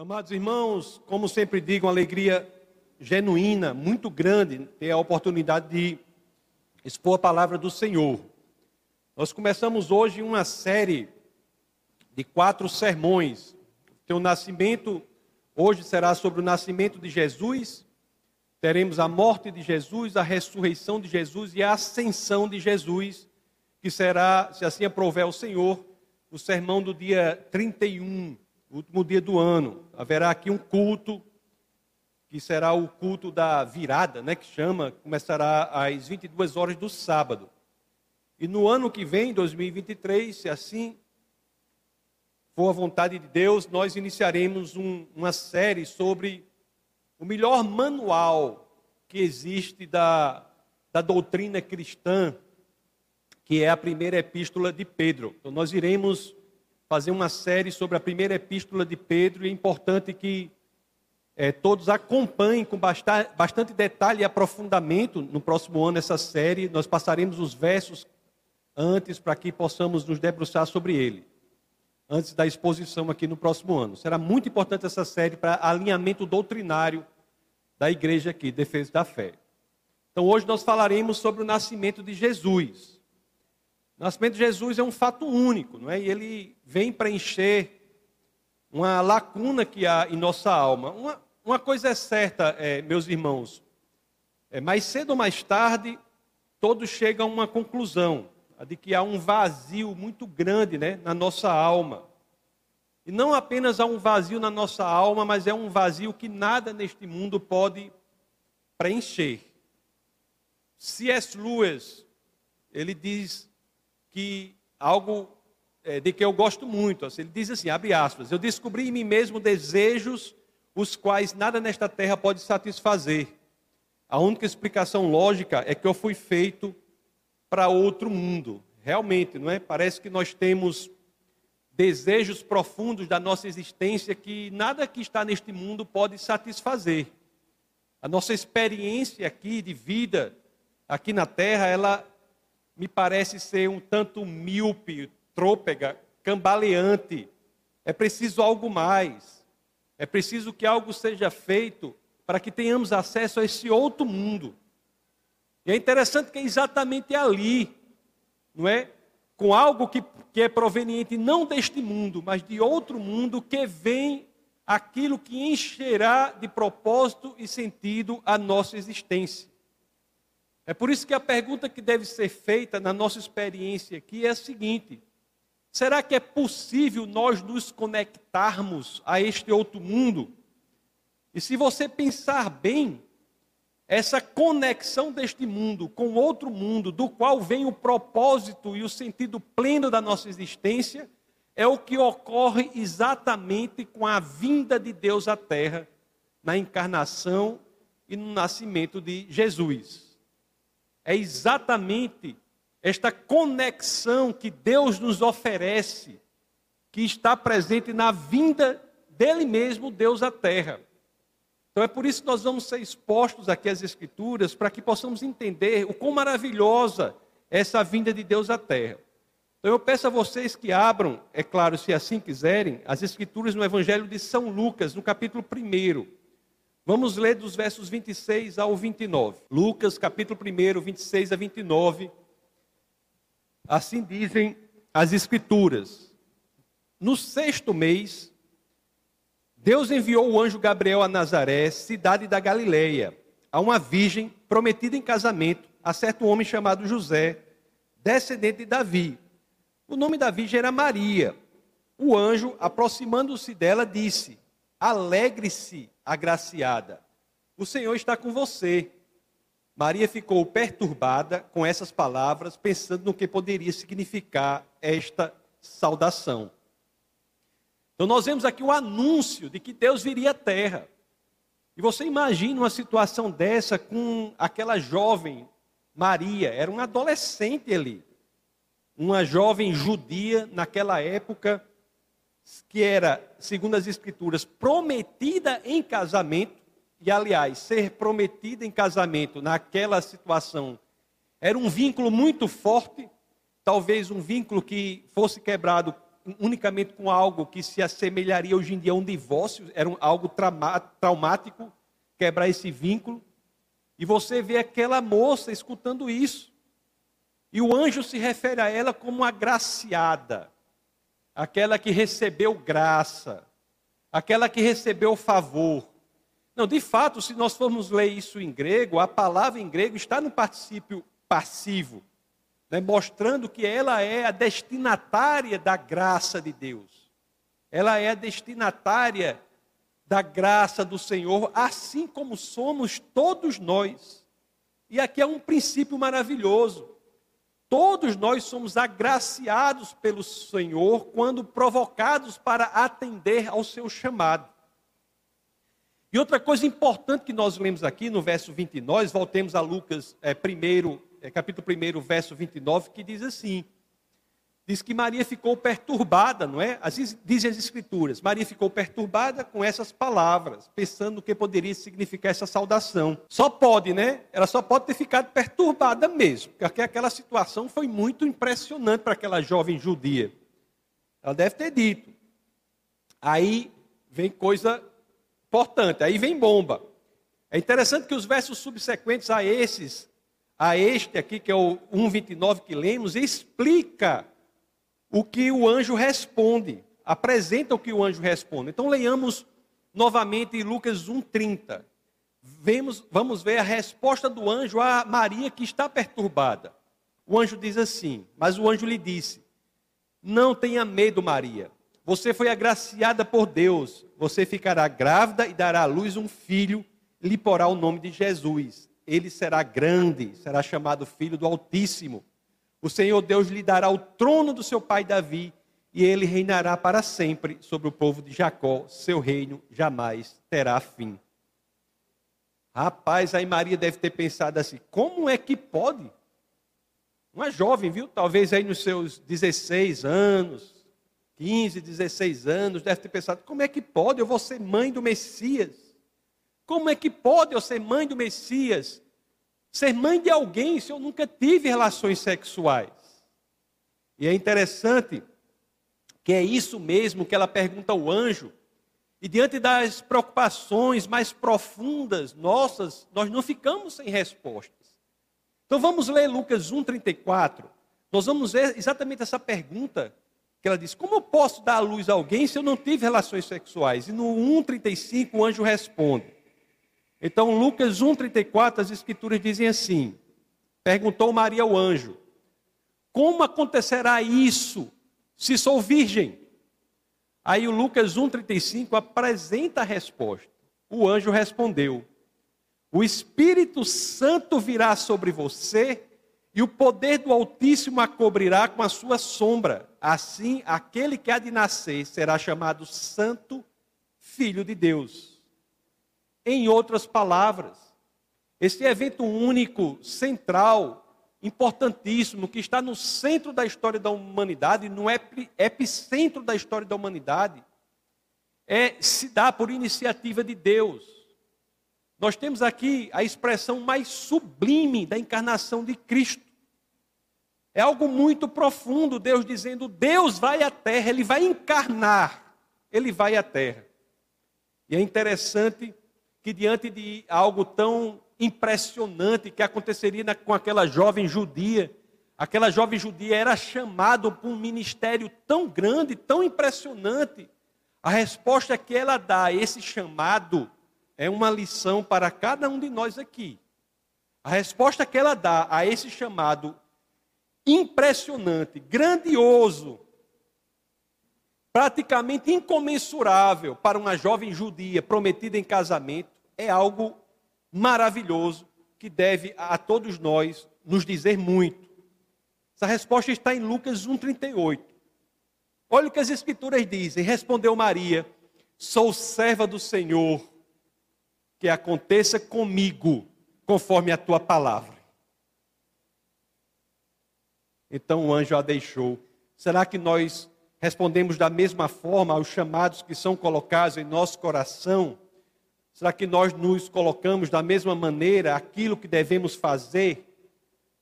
Amados irmãos, como sempre digo, uma alegria genuína, muito grande, ter a oportunidade de expor a palavra do Senhor. Nós começamos hoje uma série de quatro sermões. O nascimento, hoje será sobre o nascimento de Jesus, teremos a morte de Jesus, a ressurreição de Jesus e a ascensão de Jesus, que será, se assim aprover o Senhor, o sermão do dia 31 último dia do ano. Haverá aqui um culto, que será o culto da virada, né, que chama, começará às 22 horas do sábado. E no ano que vem, 2023, se assim for a vontade de Deus, nós iniciaremos um, uma série sobre o melhor manual que existe da, da doutrina cristã, que é a primeira epístola de Pedro. Então, nós iremos fazer uma série sobre a primeira epístola de Pedro e é importante que é, todos acompanhem com bastante, bastante detalhe e aprofundamento no próximo ano essa série. Nós passaremos os versos antes para que possamos nos debruçar sobre ele, antes da exposição aqui no próximo ano. Será muito importante essa série para alinhamento doutrinário da igreja aqui, Defesa da Fé. Então hoje nós falaremos sobre o nascimento de Jesus. O nascimento de Jesus é um fato único, não é? E ele vem preencher uma lacuna que há em nossa alma. Uma, uma coisa é certa, é, meus irmãos, é, mais cedo ou mais tarde, todos chegam a uma conclusão, a de que há um vazio muito grande né, na nossa alma. E não apenas há um vazio na nossa alma, mas é um vazio que nada neste mundo pode preencher. C.S. Lewis, ele diz que algo é, de que eu gosto muito. Assim, ele diz assim, abre aspas, eu descobri em mim mesmo desejos os quais nada nesta terra pode satisfazer. A única explicação lógica é que eu fui feito para outro mundo. Realmente, não é? Parece que nós temos desejos profundos da nossa existência que nada que está neste mundo pode satisfazer. A nossa experiência aqui de vida aqui na terra, ela me parece ser um tanto míope, trôpega, cambaleante. É preciso algo mais. É preciso que algo seja feito para que tenhamos acesso a esse outro mundo. E é interessante que é exatamente ali, não é? Com algo que, que é proveniente não deste mundo, mas de outro mundo, que vem aquilo que encherá de propósito e sentido a nossa existência. É por isso que a pergunta que deve ser feita na nossa experiência aqui é a seguinte: será que é possível nós nos conectarmos a este outro mundo? E se você pensar bem, essa conexão deste mundo com outro mundo, do qual vem o propósito e o sentido pleno da nossa existência, é o que ocorre exatamente com a vinda de Deus à Terra, na encarnação e no nascimento de Jesus é exatamente esta conexão que Deus nos oferece, que está presente na vinda dele mesmo, Deus à terra. Então é por isso que nós vamos ser expostos aqui às Escrituras, para que possamos entender o quão maravilhosa é essa vinda de Deus à terra. Então eu peço a vocês que abram, é claro, se assim quiserem, as Escrituras no Evangelho de São Lucas, no capítulo 1. Vamos ler dos versos 26 ao 29. Lucas, capítulo 1, 26 a 29. Assim dizem as Escrituras. No sexto mês, Deus enviou o anjo Gabriel a Nazaré, cidade da Galileia, a uma virgem prometida em casamento a certo homem chamado José, descendente de Davi. O nome da virgem era Maria. O anjo, aproximando-se dela, disse: Alegre-se, agraciada. O Senhor está com você. Maria ficou perturbada com essas palavras, pensando no que poderia significar esta saudação. Então, nós vemos aqui o anúncio de que Deus viria à terra. E você imagina uma situação dessa com aquela jovem Maria, era uma adolescente ali, uma jovem judia naquela época, que era, segundo as Escrituras, prometida em casamento, e aliás, ser prometida em casamento naquela situação era um vínculo muito forte, talvez um vínculo que fosse quebrado unicamente com algo que se assemelharia hoje em dia a um divórcio, era um, algo traumático, quebrar esse vínculo. E você vê aquela moça escutando isso. E o anjo se refere a ela como agraciada, aquela que recebeu graça, aquela que recebeu favor. Não, de fato, se nós formos ler isso em grego, a palavra em grego está no particípio passivo, né, mostrando que ela é a destinatária da graça de Deus. Ela é a destinatária da graça do Senhor, assim como somos todos nós. E aqui é um princípio maravilhoso. Todos nós somos agraciados pelo Senhor quando provocados para atender ao seu chamado. E outra coisa importante que nós lemos aqui no verso 29, voltemos a Lucas é, primeiro, é, capítulo 1, verso 29, que diz assim: diz que Maria ficou perturbada, não é? Dizem as Escrituras. Maria ficou perturbada com essas palavras, pensando no que poderia significar essa saudação. Só pode, né? Ela só pode ter ficado perturbada mesmo, porque aquela situação foi muito impressionante para aquela jovem judia. Ela deve ter dito. Aí vem coisa importante, aí vem bomba. É interessante que os versos subsequentes a esses, a este aqui, que é o 1,29 que lemos, explica o que o anjo responde, apresenta o que o anjo responde. Então leiamos novamente Lucas 1:30. Vemos, vamos ver a resposta do anjo a Maria que está perturbada. O anjo diz assim: Mas o anjo lhe disse: Não tenha medo, Maria. Você foi agraciada por Deus. Você ficará grávida e dará à luz um filho, lhe porá o nome de Jesus. Ele será grande, será chamado Filho do Altíssimo. O Senhor Deus lhe dará o trono do seu pai Davi, e ele reinará para sempre sobre o povo de Jacó. Seu reino jamais terá fim. Rapaz, aí Maria deve ter pensado assim: como é que pode? Uma jovem, viu? Talvez aí nos seus 16 anos, 15, 16 anos, deve ter pensado: como é que pode? Eu vou ser mãe do Messias. Como é que pode eu ser mãe do Messias? Ser mãe de alguém se eu nunca tive relações sexuais? E é interessante que é isso mesmo que ela pergunta ao anjo. E diante das preocupações mais profundas nossas, nós não ficamos sem respostas. Então vamos ler Lucas 1,34. Nós vamos ver exatamente essa pergunta que ela diz: Como eu posso dar à luz a alguém se eu não tive relações sexuais? E no 1,35 o anjo responde: então, Lucas 1,34, as escrituras dizem assim: Perguntou Maria ao anjo: Como acontecerá isso se sou virgem? Aí o Lucas 1,35 apresenta a resposta. O anjo respondeu: O Espírito Santo virá sobre você e o poder do Altíssimo a cobrirá com a sua sombra. Assim, aquele que há de nascer será chamado Santo Filho de Deus. Em outras palavras, esse evento único, central, importantíssimo, que está no centro da história da humanidade, no epicentro da história da humanidade, é, se dá por iniciativa de Deus. Nós temos aqui a expressão mais sublime da encarnação de Cristo. É algo muito profundo, Deus dizendo: Deus vai à terra, ele vai encarnar, ele vai à terra. E é interessante que diante de algo tão impressionante que aconteceria na, com aquela jovem judia, aquela jovem judia era chamada para um ministério tão grande, tão impressionante. A resposta que ela dá a esse chamado é uma lição para cada um de nós aqui. A resposta que ela dá a esse chamado impressionante, grandioso, praticamente incomensurável para uma jovem judia prometida em casamento, é algo maravilhoso que deve a todos nós nos dizer muito. Essa resposta está em Lucas 1,38. Olha o que as Escrituras dizem. Respondeu Maria: Sou serva do Senhor, que aconteça comigo conforme a tua palavra. Então o anjo a deixou. Será que nós respondemos da mesma forma aos chamados que são colocados em nosso coração? Será que nós nos colocamos da mesma maneira aquilo que devemos fazer?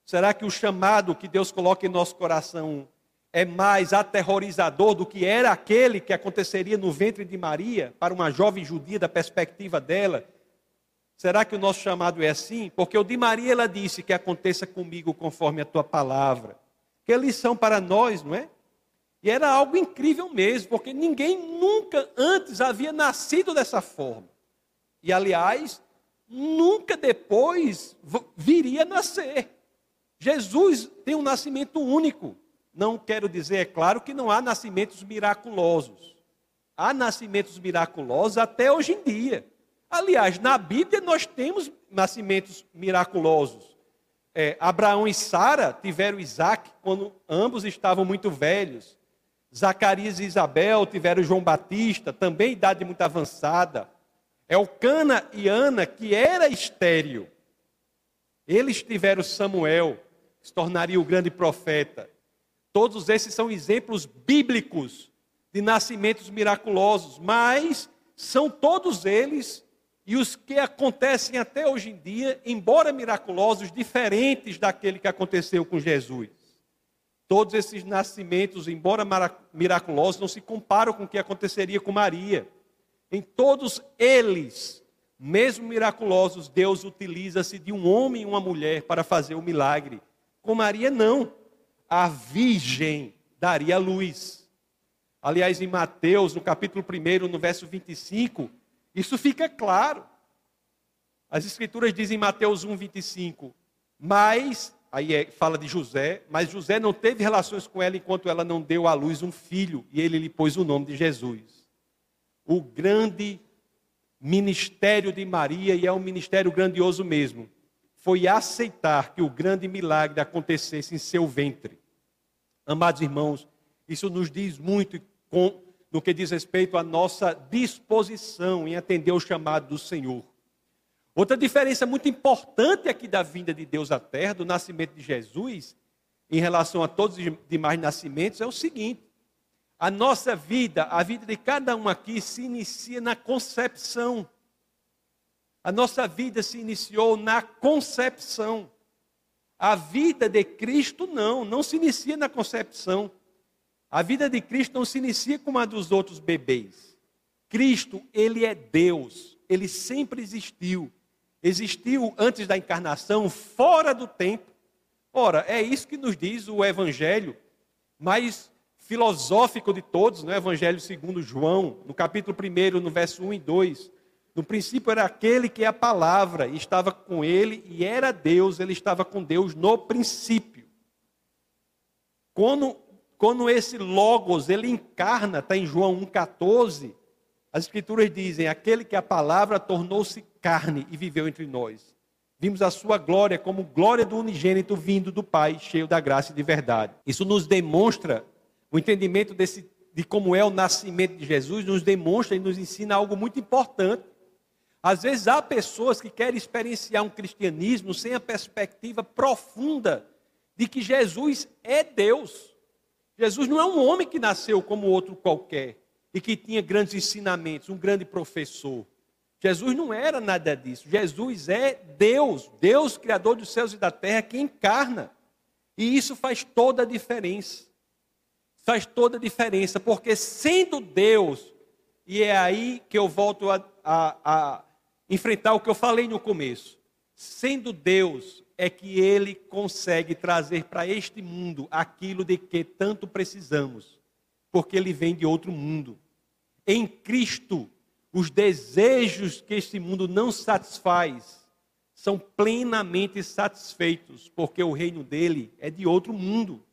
Será que o chamado que Deus coloca em nosso coração é mais aterrorizador do que era aquele que aconteceria no ventre de Maria, para uma jovem judia, da perspectiva dela? Será que o nosso chamado é assim? Porque o de Maria ela disse que aconteça comigo conforme a tua palavra. Que lição para nós, não é? E era algo incrível mesmo, porque ninguém nunca antes havia nascido dessa forma. E aliás, nunca depois viria a nascer. Jesus tem um nascimento único. Não quero dizer, é claro, que não há nascimentos miraculosos. Há nascimentos miraculosos até hoje em dia. Aliás, na Bíblia nós temos nascimentos miraculosos. É, Abraão e Sara tiveram Isaac quando ambos estavam muito velhos. Zacarias e Isabel tiveram João Batista, também idade muito avançada. Elcana e Ana, que era estéril. Eles tiveram Samuel, que se tornaria o grande profeta. Todos esses são exemplos bíblicos de nascimentos miraculosos, mas são todos eles e os que acontecem até hoje em dia, embora miraculosos, diferentes daquele que aconteceu com Jesus. Todos esses nascimentos, embora miraculosos, não se comparam com o que aconteceria com Maria. Em todos eles, mesmo miraculosos, Deus utiliza-se de um homem e uma mulher para fazer o milagre. Com Maria, não a virgem daria luz. Aliás, em Mateus, no capítulo 1, no verso 25, isso fica claro. As escrituras dizem em Mateus 1, 25, mas, aí é, fala de José, mas José não teve relações com ela enquanto ela não deu à luz um filho, e ele lhe pôs o nome de Jesus. O grande ministério de Maria, e é um ministério grandioso mesmo, foi aceitar que o grande milagre acontecesse em seu ventre. Amados irmãos, isso nos diz muito com, no que diz respeito à nossa disposição em atender o chamado do Senhor. Outra diferença muito importante aqui da vinda de Deus à terra, do nascimento de Jesus, em relação a todos os demais nascimentos, é o seguinte: a nossa vida, a vida de cada um aqui, se inicia na concepção. A nossa vida se iniciou na concepção. A vida de Cristo não, não se inicia na concepção. A vida de Cristo não se inicia como a dos outros bebês. Cristo, ele é Deus, ele sempre existiu. Existiu antes da encarnação, fora do tempo. Ora, é isso que nos diz o evangelho mais filosófico de todos, no Evangelho segundo João, no capítulo 1, no verso 1 e 2. No princípio era aquele que é a palavra, e estava com ele, e era Deus, ele estava com Deus no princípio. Quando, quando esse Logos, ele encarna, está em João 1,14, as escrituras dizem, aquele que é a palavra tornou-se carne e viveu entre nós. Vimos a sua glória como glória do unigênito vindo do Pai, cheio da graça e de verdade. Isso nos demonstra o entendimento desse, de como é o nascimento de Jesus, nos demonstra e nos ensina algo muito importante às vezes há pessoas que querem experienciar um cristianismo sem a perspectiva profunda de que Jesus é Deus. Jesus não é um homem que nasceu como outro qualquer e que tinha grandes ensinamentos, um grande professor. Jesus não era nada disso. Jesus é Deus, Deus criador dos céus e da terra que encarna. E isso faz toda a diferença. Faz toda a diferença, porque sendo Deus, e é aí que eu volto a, a, a enfrentar o que eu falei no começo. Sendo Deus, é que Ele consegue trazer para este mundo aquilo de que tanto precisamos, porque Ele vem de outro mundo. Em Cristo, os desejos que este mundo não satisfaz são plenamente satisfeitos, porque o reino dele é de outro mundo.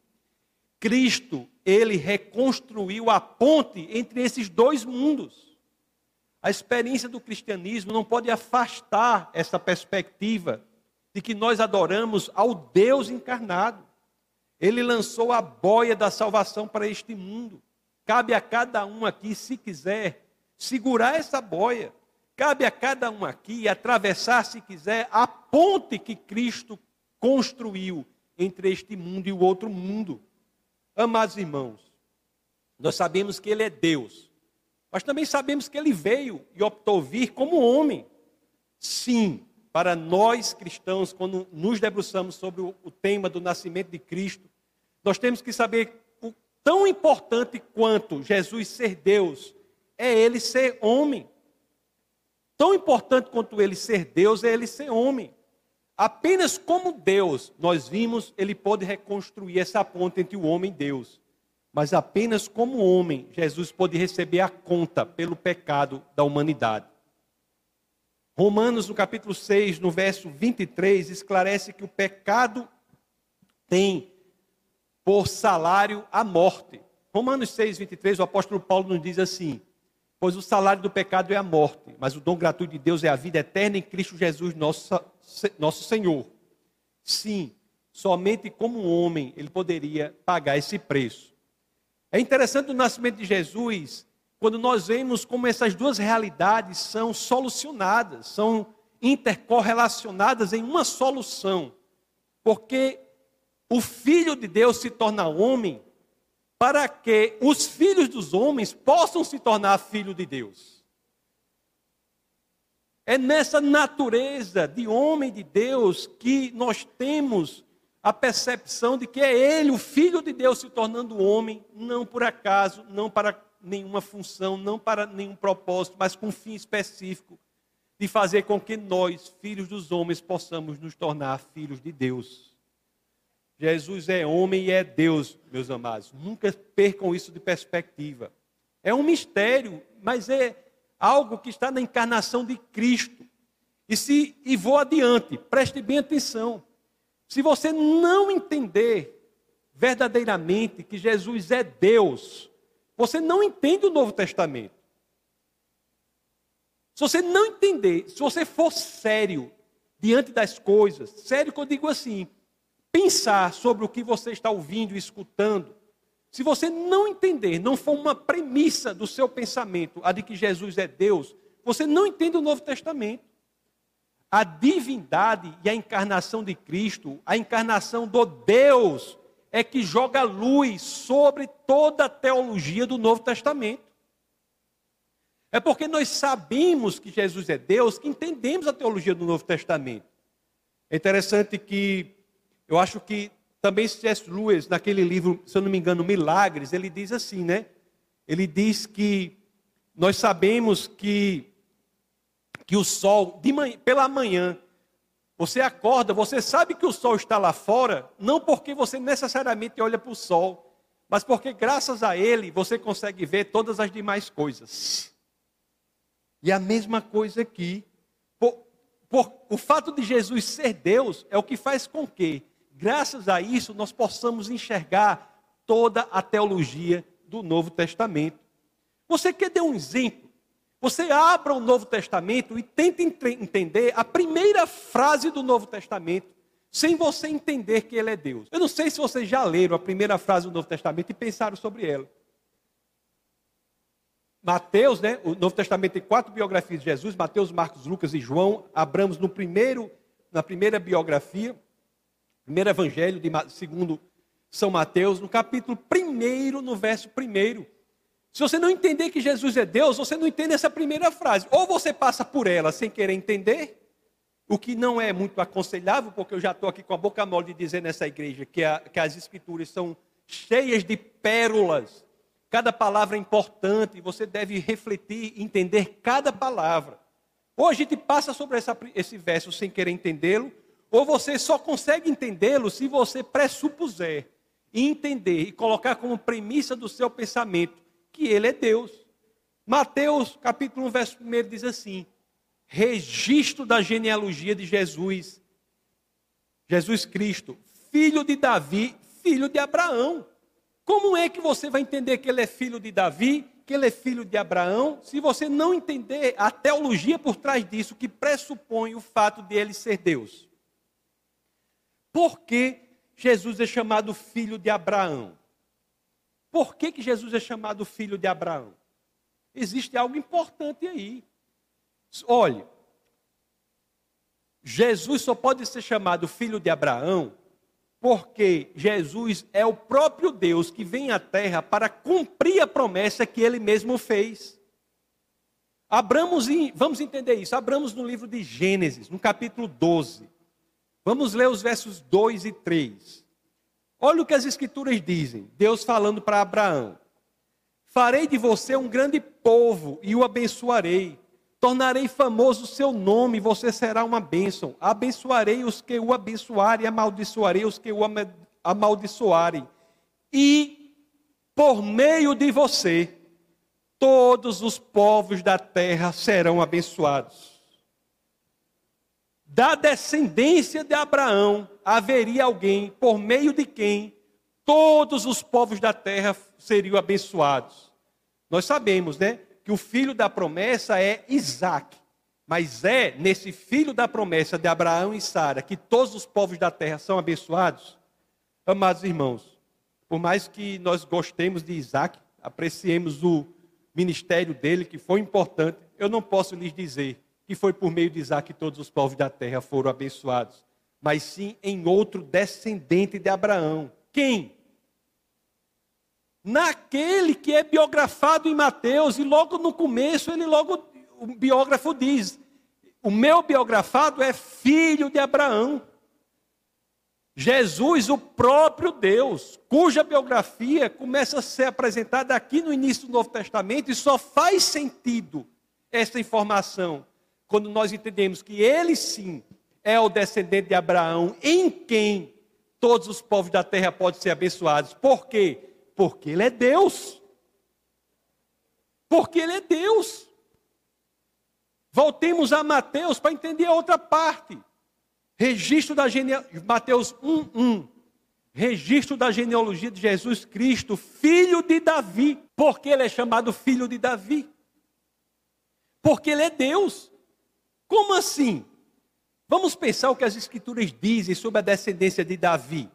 Cristo, ele reconstruiu a ponte entre esses dois mundos. A experiência do cristianismo não pode afastar essa perspectiva de que nós adoramos ao Deus encarnado. Ele lançou a boia da salvação para este mundo. Cabe a cada um aqui, se quiser, segurar essa boia. Cabe a cada um aqui atravessar, se quiser, a ponte que Cristo construiu entre este mundo e o outro mundo. Amados irmãos, nós sabemos que Ele é Deus mas também sabemos que ele veio e optou vir como homem. Sim, para nós cristãos, quando nos debruçamos sobre o, tema do nascimento de Cristo, nós temos que saber o, Tão importante quanto Jesus ser Deus é ele ser homem. Tão importante quanto ele ser Deus é ele ser homem. Apenas como Deus, nós vimos, ele pôde reconstruir essa ponte entre o homem e Deus. Mas apenas como homem, Jesus pôde receber a conta pelo pecado da humanidade. Romanos, no capítulo 6, no verso 23, esclarece que o pecado tem por salário a morte. Romanos 6, 23, o apóstolo Paulo nos diz assim: Pois o salário do pecado é a morte, mas o dom gratuito de Deus é a vida eterna em Cristo Jesus, nosso, nosso Senhor. Sim, somente como homem ele poderia pagar esse preço. É interessante o nascimento de Jesus, quando nós vemos como essas duas realidades são solucionadas, são intercorrelacionadas em uma solução. Porque o Filho de Deus se torna homem para que os filhos dos homens possam se tornar filho de Deus. É nessa natureza de homem de Deus que nós temos a percepção de que é Ele, o Filho de Deus, se tornando homem, não por acaso, não para nenhuma função, não para nenhum propósito, mas com um fim específico de fazer com que nós, filhos dos homens, possamos nos tornar filhos de Deus. Jesus é homem e é Deus, meus amados. Nunca percam isso de perspectiva. É um mistério, mas é algo que está na encarnação de Cristo. E se e vou adiante, preste bem atenção. Se você não entender verdadeiramente que Jesus é Deus, você não entende o Novo Testamento. Se você não entender, se você for sério diante das coisas, sério que eu digo assim, pensar sobre o que você está ouvindo e escutando, se você não entender, não for uma premissa do seu pensamento, a de que Jesus é Deus, você não entende o Novo Testamento. A divindade e a encarnação de Cristo, a encarnação do Deus, é que joga luz sobre toda a teologia do Novo Testamento. É porque nós sabemos que Jesus é Deus que entendemos a teologia do Novo Testamento. É interessante que eu acho que também C.S. Lewis, naquele livro, se eu não me engano, Milagres, ele diz assim, né? Ele diz que nós sabemos que, que o sol, manhã, pela manhã, você acorda, você sabe que o sol está lá fora, não porque você necessariamente olha para o sol, mas porque graças a ele você consegue ver todas as demais coisas. E a mesma coisa aqui. Por, por, o fato de Jesus ser Deus é o que faz com que graças a isso, nós possamos enxergar toda a teologia do Novo Testamento. Você quer dar um exemplo? Você abra o Novo Testamento e tente entender a primeira frase do Novo Testamento, sem você entender que ele é Deus. Eu não sei se vocês já leram a primeira frase do Novo Testamento e pensaram sobre ela. Mateus, né? O Novo Testamento tem quatro biografias de Jesus: Mateus, Marcos, Lucas e João. Abramos no primeiro, na primeira biografia. Primeiro Evangelho, de, segundo São Mateus, no capítulo 1, no verso 1. Se você não entender que Jesus é Deus, você não entende essa primeira frase. Ou você passa por ela sem querer entender, o que não é muito aconselhável, porque eu já estou aqui com a boca mole de dizer nessa igreja que, a, que as escrituras são cheias de pérolas. Cada palavra é importante, você deve refletir e entender cada palavra. Ou a gente passa sobre essa, esse verso sem querer entendê-lo, ou você só consegue entendê-lo se você pressupuser entender e colocar como premissa do seu pensamento que ele é Deus. Mateus, capítulo 1, verso 1 diz assim: registro da genealogia de Jesus, Jesus Cristo, filho de Davi, filho de Abraão. Como é que você vai entender que ele é filho de Davi, que ele é filho de Abraão, se você não entender a teologia por trás disso, que pressupõe o fato de ele ser Deus? Por que Jesus é chamado filho de Abraão? Por que, que Jesus é chamado filho de Abraão? Existe algo importante aí. Olhe, Jesus só pode ser chamado filho de Abraão porque Jesus é o próprio Deus que vem à terra para cumprir a promessa que ele mesmo fez. Abramos, vamos entender isso. Abramos no livro de Gênesis, no capítulo 12. Vamos ler os versos 2 e 3. Olha o que as escrituras dizem. Deus falando para Abraão: Farei de você um grande povo e o abençoarei. Tornarei famoso o seu nome, você será uma bênção. Abençoarei os que o abençoarem, amaldiçoarei os que o amaldiçoarem. E por meio de você, todos os povos da terra serão abençoados. Da descendência de Abraão haveria alguém por meio de quem todos os povos da terra seriam abençoados. Nós sabemos, né, que o filho da promessa é Isaac. Mas é nesse filho da promessa de Abraão e Sara que todos os povos da terra são abençoados? Amados irmãos, por mais que nós gostemos de Isaac, apreciemos o ministério dele, que foi importante, eu não posso lhes dizer que foi por meio de Isaac que todos os povos da terra foram abençoados, mas sim em outro descendente de Abraão. Quem? naquele que é biografado em Mateus, e logo no começo ele logo o biógrafo diz: "O meu biografado é filho de Abraão". Jesus, o próprio Deus, cuja biografia começa a ser apresentada aqui no início do Novo Testamento e só faz sentido essa informação quando nós entendemos que ele sim é o descendente de Abraão, em quem todos os povos da terra podem ser abençoados. Por quê? Porque Ele é Deus. Porque Ele é Deus. Voltemos a Mateus para entender a outra parte. Registro da genealogia, Mateus 1:1. Registro da genealogia de Jesus Cristo, filho de Davi. Porque ele é chamado filho de Davi? Porque ele é Deus. Como assim? Vamos pensar o que as escrituras dizem sobre a descendência de Davi.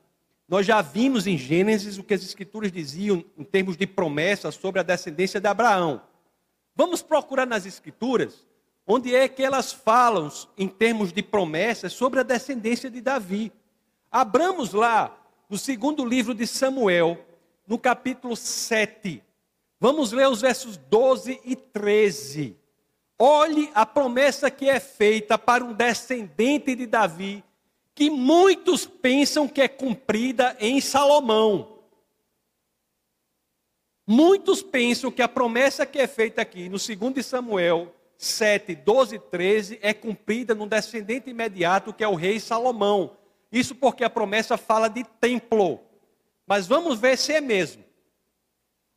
Nós já vimos em Gênesis o que as Escrituras diziam em termos de promessa sobre a descendência de Abraão. Vamos procurar nas Escrituras onde é que elas falam em termos de promessas sobre a descendência de Davi. Abramos lá no segundo livro de Samuel, no capítulo 7. Vamos ler os versos 12 e 13. Olhe a promessa que é feita para um descendente de Davi que muitos pensam que é cumprida em Salomão. Muitos pensam que a promessa que é feita aqui no 2 Samuel 7, 12 e 13 é cumprida no descendente imediato que é o rei Salomão. Isso porque a promessa fala de templo. Mas vamos ver se é mesmo.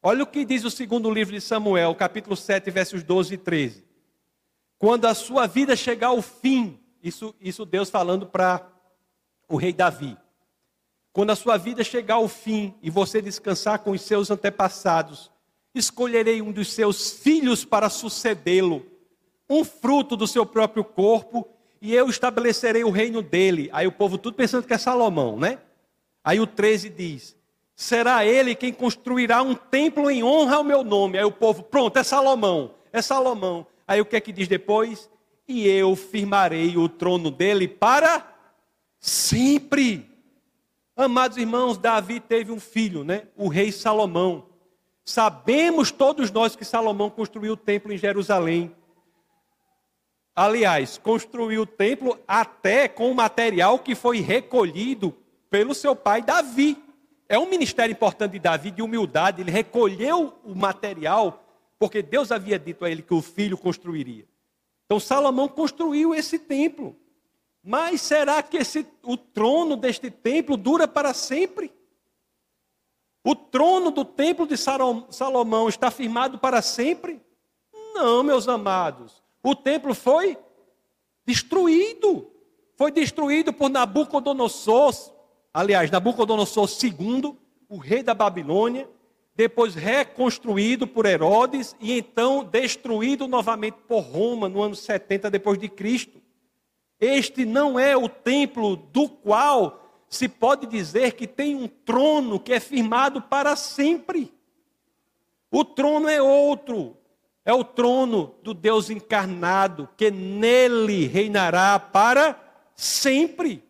Olha o que diz o segundo livro de Samuel, capítulo 7, versos 12 e 13. Quando a sua vida chegar ao fim, isso, isso Deus falando para o rei Davi. Quando a sua vida chegar ao fim e você descansar com os seus antepassados, escolherei um dos seus filhos para sucedê-lo, um fruto do seu próprio corpo, e eu estabelecerei o reino dele. Aí o povo tudo pensando que é Salomão, né? Aí o 13 diz: será ele quem construirá um templo em honra ao meu nome. Aí o povo, pronto, é Salomão, é Salomão. Aí o que é que diz depois? E eu firmarei o trono dele para Sempre. Amados irmãos, Davi teve um filho, né? O rei Salomão. Sabemos todos nós que Salomão construiu o templo em Jerusalém. Aliás, construiu o templo até com o material que foi recolhido pelo seu pai Davi. É um ministério importante de Davi, de humildade. Ele recolheu o material, porque Deus havia dito a ele que o filho construiria. Então, Salomão construiu esse templo. Mas será que esse, o trono deste templo dura para sempre? O trono do templo de Salomão está firmado para sempre? Não, meus amados. O templo foi destruído. Foi destruído por Nabucodonosor, aliás, Nabucodonosor II, o rei da Babilônia, depois reconstruído por Herodes e então destruído novamente por Roma no ano 70 depois de Cristo. Este não é o templo do qual se pode dizer que tem um trono que é firmado para sempre. O trono é outro, é o trono do Deus encarnado, que nele reinará para sempre.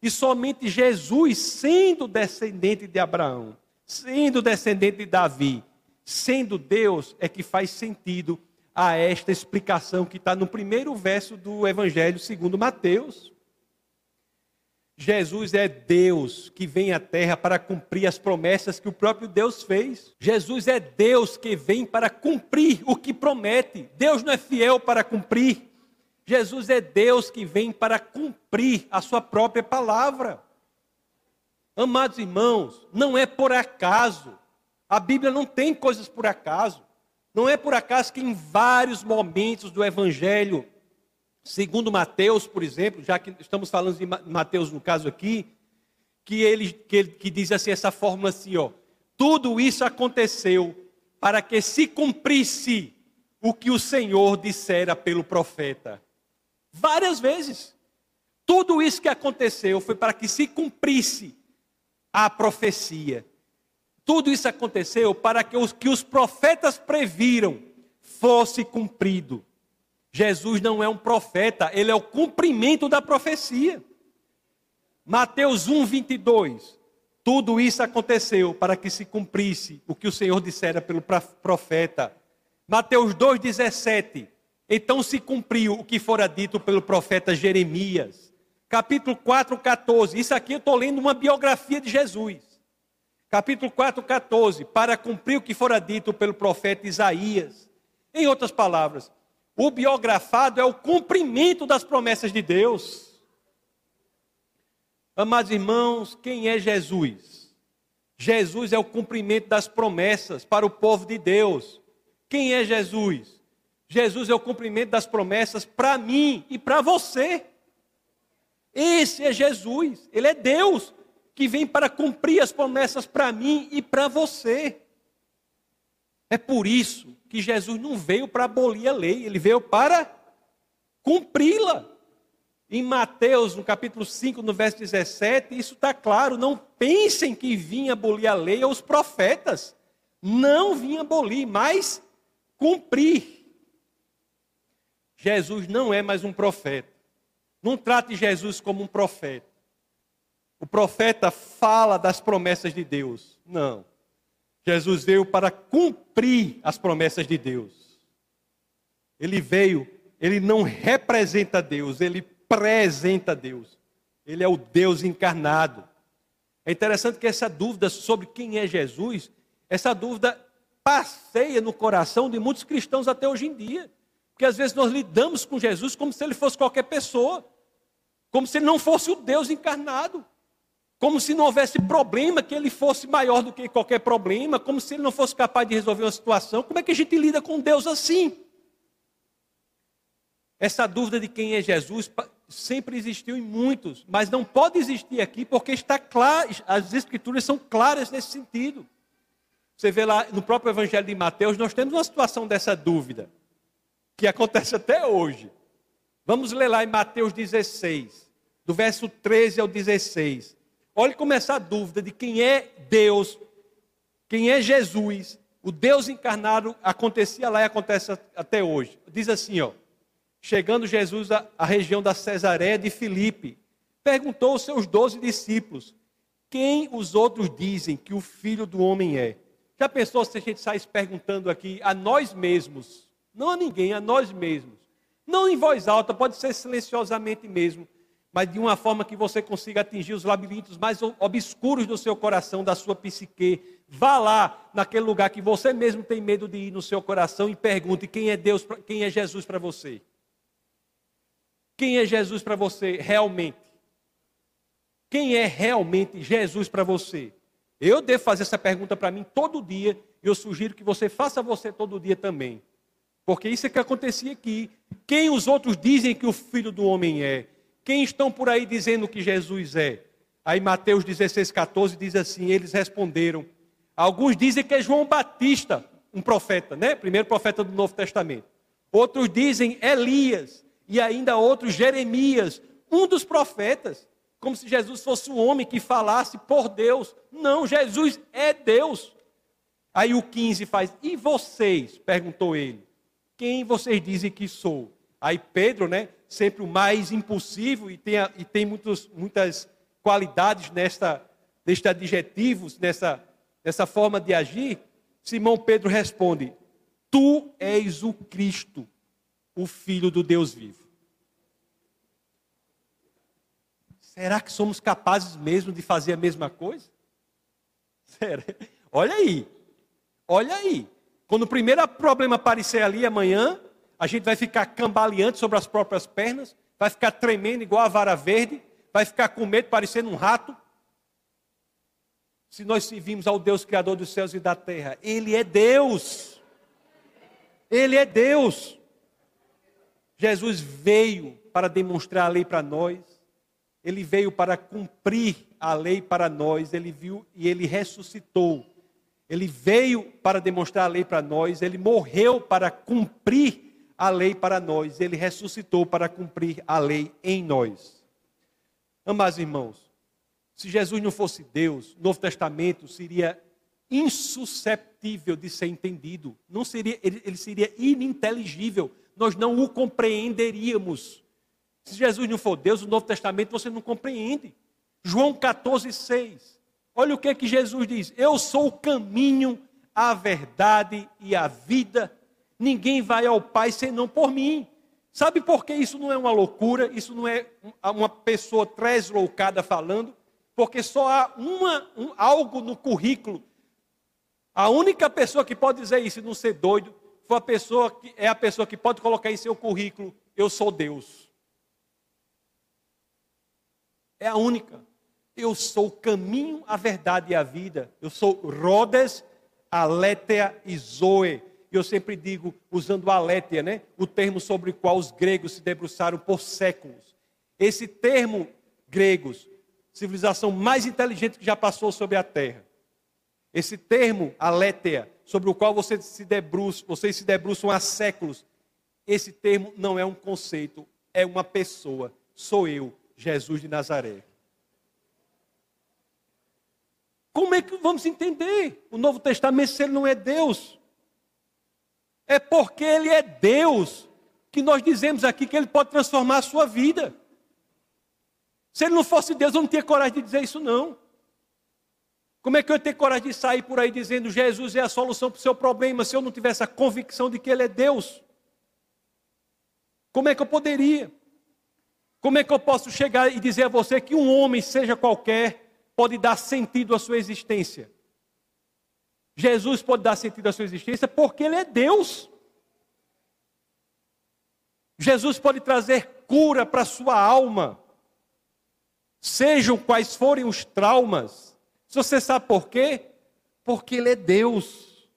E somente Jesus, sendo descendente de Abraão, sendo descendente de Davi, sendo Deus, é que faz sentido a esta explicação que está no primeiro verso do Evangelho segundo Mateus. Jesus é Deus que vem à terra para cumprir as promessas que o próprio Deus fez. Jesus é Deus que vem para cumprir o que promete. Deus não é fiel para cumprir. Jesus é Deus que vem para cumprir a sua própria palavra. Amados irmãos, não é por acaso. A Bíblia não tem coisas por acaso. Não é por acaso que em vários momentos do Evangelho Segundo Mateus, por exemplo, já que estamos falando de Mateus no caso aqui, que ele, que ele que diz assim essa fórmula assim, ó, tudo isso aconteceu para que se cumprisse o que o Senhor dissera pelo profeta. Várias vezes. Tudo isso que aconteceu foi para que se cumprisse a profecia. Tudo isso aconteceu para que os que os profetas previram fosse cumprido. Jesus não é um profeta, ele é o cumprimento da profecia. Mateus 1, 22. Tudo isso aconteceu para que se cumprisse o que o Senhor dissera pelo profeta. Mateus 2, 17. Então se cumpriu o que fora dito pelo profeta Jeremias. Capítulo 4, 14. Isso aqui eu estou lendo uma biografia de Jesus. Capítulo 4, 14. Para cumprir o que fora dito pelo profeta Isaías. Em outras palavras, o biografado é o cumprimento das promessas de Deus. Amados irmãos, quem é Jesus? Jesus é o cumprimento das promessas para o povo de Deus. Quem é Jesus? Jesus é o cumprimento das promessas para mim e para você. Esse é Jesus, ele é Deus que vem para cumprir as promessas para mim e para você. É por isso que Jesus não veio para abolir a lei, ele veio para cumpri-la. Em Mateus, no capítulo 5, no verso 17, isso está claro. Não pensem que vinha abolir a lei ou os profetas. Não vinha abolir, mas cumprir. Jesus não é mais um profeta. Não trate Jesus como um profeta. O profeta fala das promessas de Deus. Não. Jesus veio para cumprir as promessas de Deus. Ele veio, ele não representa Deus, ele apresenta Deus. Ele é o Deus encarnado. É interessante que essa dúvida sobre quem é Jesus, essa dúvida passeia no coração de muitos cristãos até hoje em dia. Porque às vezes nós lidamos com Jesus como se ele fosse qualquer pessoa, como se ele não fosse o Deus encarnado como se não houvesse problema, que ele fosse maior do que qualquer problema, como se ele não fosse capaz de resolver uma situação. Como é que a gente lida com Deus assim? Essa dúvida de quem é Jesus sempre existiu em muitos, mas não pode existir aqui porque está claro, as escrituras são claras nesse sentido. Você vê lá no próprio Evangelho de Mateus, nós temos uma situação dessa dúvida, que acontece até hoje. Vamos ler lá em Mateus 16, do verso 13 ao 16. Olhe como essa dúvida de quem é Deus, quem é Jesus, o Deus encarnado acontecia lá e acontece até hoje. Diz assim, ó. Chegando Jesus à, à região da Cesareia de Filipe, perguntou aos seus doze discípulos: Quem os outros dizem que o filho do homem é? Já pensou se a gente saísse perguntando aqui a nós mesmos, não a ninguém, a nós mesmos, não em voz alta, pode ser silenciosamente mesmo mas de uma forma que você consiga atingir os labirintos mais obscuros do seu coração, da sua psique. Vá lá naquele lugar que você mesmo tem medo de ir no seu coração e pergunte quem é Deus, quem é Jesus para você. Quem é Jesus para você realmente? Quem é realmente Jesus para você? Eu devo fazer essa pergunta para mim todo dia e eu sugiro que você faça você todo dia também. Porque isso é que acontecia aqui. Quem os outros dizem que o filho do homem é? Quem estão por aí dizendo que Jesus é? Aí Mateus 16, 14 diz assim: eles responderam. Alguns dizem que é João Batista, um profeta, né? Primeiro profeta do Novo Testamento. Outros dizem Elias. E ainda outros Jeremias, um dos profetas. Como se Jesus fosse um homem que falasse por Deus. Não, Jesus é Deus. Aí o 15 faz: E vocês? perguntou ele. Quem vocês dizem que sou? Aí Pedro, né? sempre o mais impulsivo e tem, e tem muitos, muitas qualidades nesta, nestes adjetivos, nessa, nessa forma de agir, Simão Pedro responde: Tu és o Cristo, o Filho do Deus vivo. Será que somos capazes mesmo de fazer a mesma coisa? Sério? Olha aí, olha aí. Quando o primeiro problema aparecer ali amanhã, a gente vai ficar cambaleante sobre as próprias pernas, vai ficar tremendo igual a vara verde, vai ficar com medo, parecendo um rato. Se nós servimos ao Deus Criador dos céus e da terra, Ele é Deus. Ele é Deus. Jesus veio para demonstrar a lei para nós, Ele veio para cumprir a lei para nós, Ele viu e Ele ressuscitou. Ele veio para demonstrar a lei para nós, Ele morreu para cumprir a lei para nós, ele ressuscitou para cumprir a lei em nós. Amados irmãos, se Jesus não fosse Deus, o Novo Testamento seria insusceptível de ser entendido, não seria, ele, ele seria ininteligível, nós não o compreenderíamos. Se Jesus não for Deus, o Novo Testamento você não compreende. João 14, 6. Olha o que é que Jesus diz: Eu sou o caminho, a verdade e a vida ninguém vai ao Pai senão por mim. Sabe por que isso não é uma loucura? Isso não é uma pessoa tresloucada falando? Porque só há uma, um, algo no currículo. A única pessoa que pode dizer isso e não ser doido foi a pessoa que, é a pessoa que pode colocar em seu currículo: Eu sou Deus. É a única. Eu sou o caminho, a verdade e a vida. Eu sou Rhodes, Aletheia e Zoe e eu sempre digo, usando a alétia, né? o termo sobre o qual os gregos se debruçaram por séculos. Esse termo, gregos, civilização mais inteligente que já passou sobre a terra. Esse termo, alétea, sobre o qual você se debruça, vocês se debruçam há séculos. Esse termo não é um conceito, é uma pessoa. Sou eu, Jesus de Nazaré. Como é que vamos entender o Novo Testamento se ele não é Deus? É porque Ele é Deus que nós dizemos aqui que Ele pode transformar a sua vida. Se Ele não fosse Deus, eu não tinha coragem de dizer isso, não. Como é que eu ia ter coragem de sair por aí dizendo Jesus é a solução para o seu problema se eu não tivesse a convicção de que Ele é Deus? Como é que eu poderia? Como é que eu posso chegar e dizer a você que um homem, seja qualquer, pode dar sentido à sua existência? Jesus pode dar sentido à sua existência porque Ele é Deus. Jesus pode trazer cura para a sua alma, sejam quais forem os traumas. Se você sabe por quê? Porque Ele é Deus.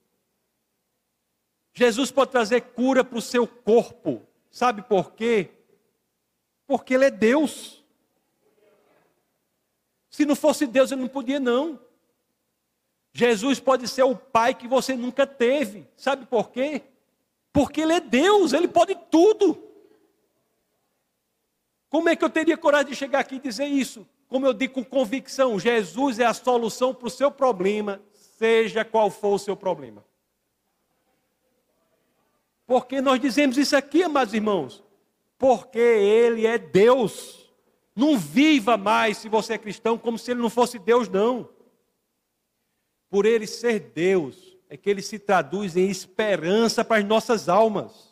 Jesus pode trazer cura para o seu corpo. Sabe por quê? Porque Ele é Deus. Se não fosse Deus, Ele não podia, não. Jesus pode ser o pai que você nunca teve. Sabe por quê? Porque ele é Deus, ele pode tudo. Como é que eu teria coragem de chegar aqui e dizer isso? Como eu digo com convicção, Jesus é a solução para o seu problema, seja qual for o seu problema. Porque nós dizemos isso aqui, amados irmãos? Porque Ele é Deus. Não viva mais, se você é cristão, como se Ele não fosse Deus, não por ele ser Deus, é que ele se traduz em esperança para as nossas almas.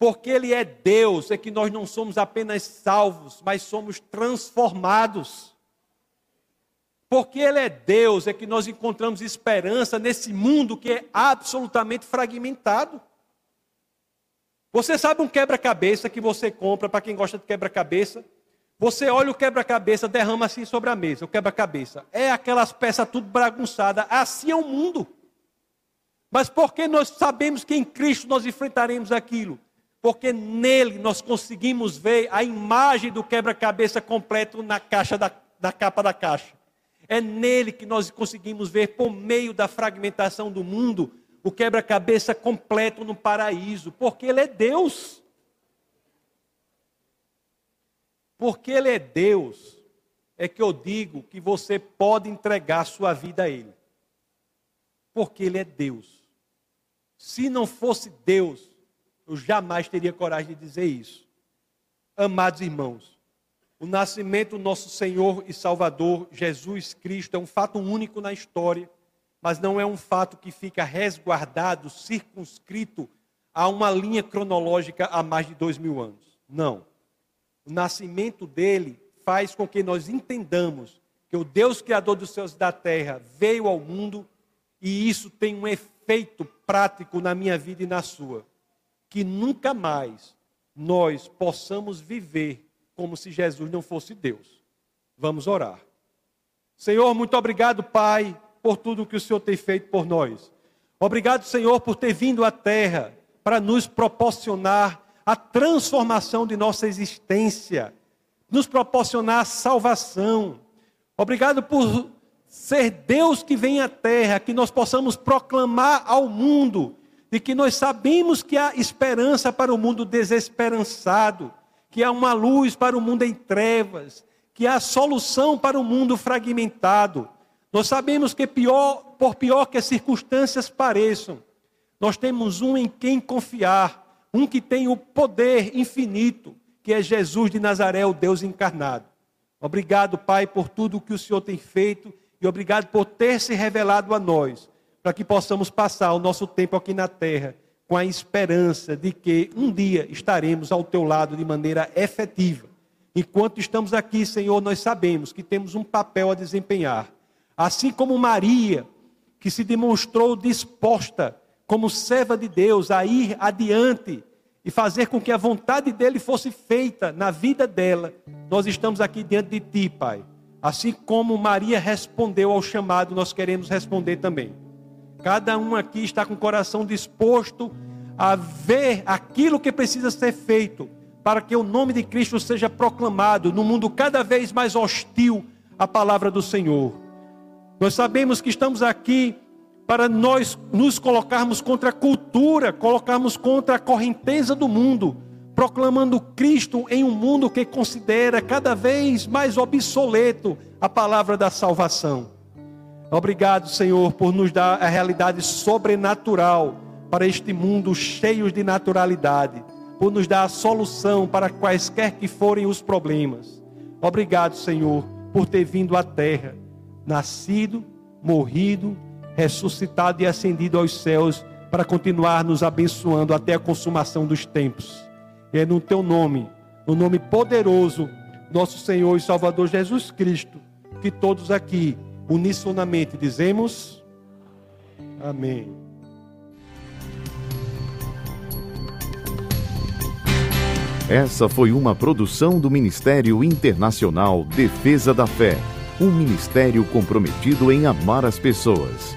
Porque ele é Deus, é que nós não somos apenas salvos, mas somos transformados. Porque ele é Deus, é que nós encontramos esperança nesse mundo que é absolutamente fragmentado. Você sabe um quebra-cabeça que você compra, para quem gosta de quebra-cabeça? Você olha o quebra-cabeça, derrama assim sobre a mesa, o quebra-cabeça. É aquelas peças tudo bagunçadas. Assim é o mundo. Mas porque nós sabemos que em Cristo nós enfrentaremos aquilo? Porque nele nós conseguimos ver a imagem do quebra-cabeça completo na caixa da, da capa da caixa. É nele que nós conseguimos ver, por meio da fragmentação do mundo, o quebra-cabeça completo no paraíso. Porque ele é Deus. Porque Ele é Deus, é que eu digo que você pode entregar sua vida a Ele. Porque Ele é Deus. Se não fosse Deus, eu jamais teria coragem de dizer isso. Amados irmãos, o nascimento do nosso Senhor e Salvador Jesus Cristo é um fato único na história, mas não é um fato que fica resguardado, circunscrito a uma linha cronológica há mais de dois mil anos. Não o nascimento dele faz com que nós entendamos que o Deus Criador dos céus e da terra veio ao mundo e isso tem um efeito prático na minha vida e na sua. Que nunca mais nós possamos viver como se Jesus não fosse Deus. Vamos orar. Senhor, muito obrigado, Pai, por tudo que o Senhor tem feito por nós. Obrigado, Senhor, por ter vindo à terra para nos proporcionar a transformação de nossa existência, nos proporcionar salvação. Obrigado por ser Deus que vem à terra, que nós possamos proclamar ao mundo de que nós sabemos que há esperança para o mundo desesperançado, que há uma luz para o mundo em trevas, que há solução para o mundo fragmentado. Nós sabemos que pior, por pior que as circunstâncias pareçam, nós temos um em quem confiar, um que tem o poder infinito, que é Jesus de Nazaré, o Deus encarnado. Obrigado, Pai, por tudo que o Senhor tem feito e obrigado por ter se revelado a nós, para que possamos passar o nosso tempo aqui na terra com a esperança de que um dia estaremos ao teu lado de maneira efetiva. Enquanto estamos aqui, Senhor, nós sabemos que temos um papel a desempenhar. Assim como Maria, que se demonstrou disposta como serva de Deus a ir adiante e fazer com que a vontade dele fosse feita na vida dela, nós estamos aqui diante de ti, Pai Assim como Maria respondeu ao chamado, nós queremos responder também. Cada um aqui está com o coração disposto a ver aquilo que precisa ser feito para que o nome de Cristo seja proclamado no mundo cada vez mais hostil à palavra do Senhor. Nós sabemos que estamos aqui para nós nos colocarmos contra a cultura, colocarmos contra a correnteza do mundo proclamando Cristo em um mundo que considera cada vez mais obsoleto a palavra da salvação. Obrigado, Senhor, por nos dar a realidade sobrenatural para este mundo cheio de naturalidade, por nos dar a solução para quaisquer que forem os problemas. Obrigado, Senhor, por ter vindo à terra, nascido, morrido, ressuscitado e ascendido aos céus para continuar nos abençoando até a consumação dos tempos. E é no teu nome, no nome poderoso, nosso Senhor e Salvador Jesus Cristo, que todos aqui, unissonamente, dizemos: Amém. Essa foi uma produção do Ministério Internacional Defesa da Fé, um ministério comprometido em amar as pessoas,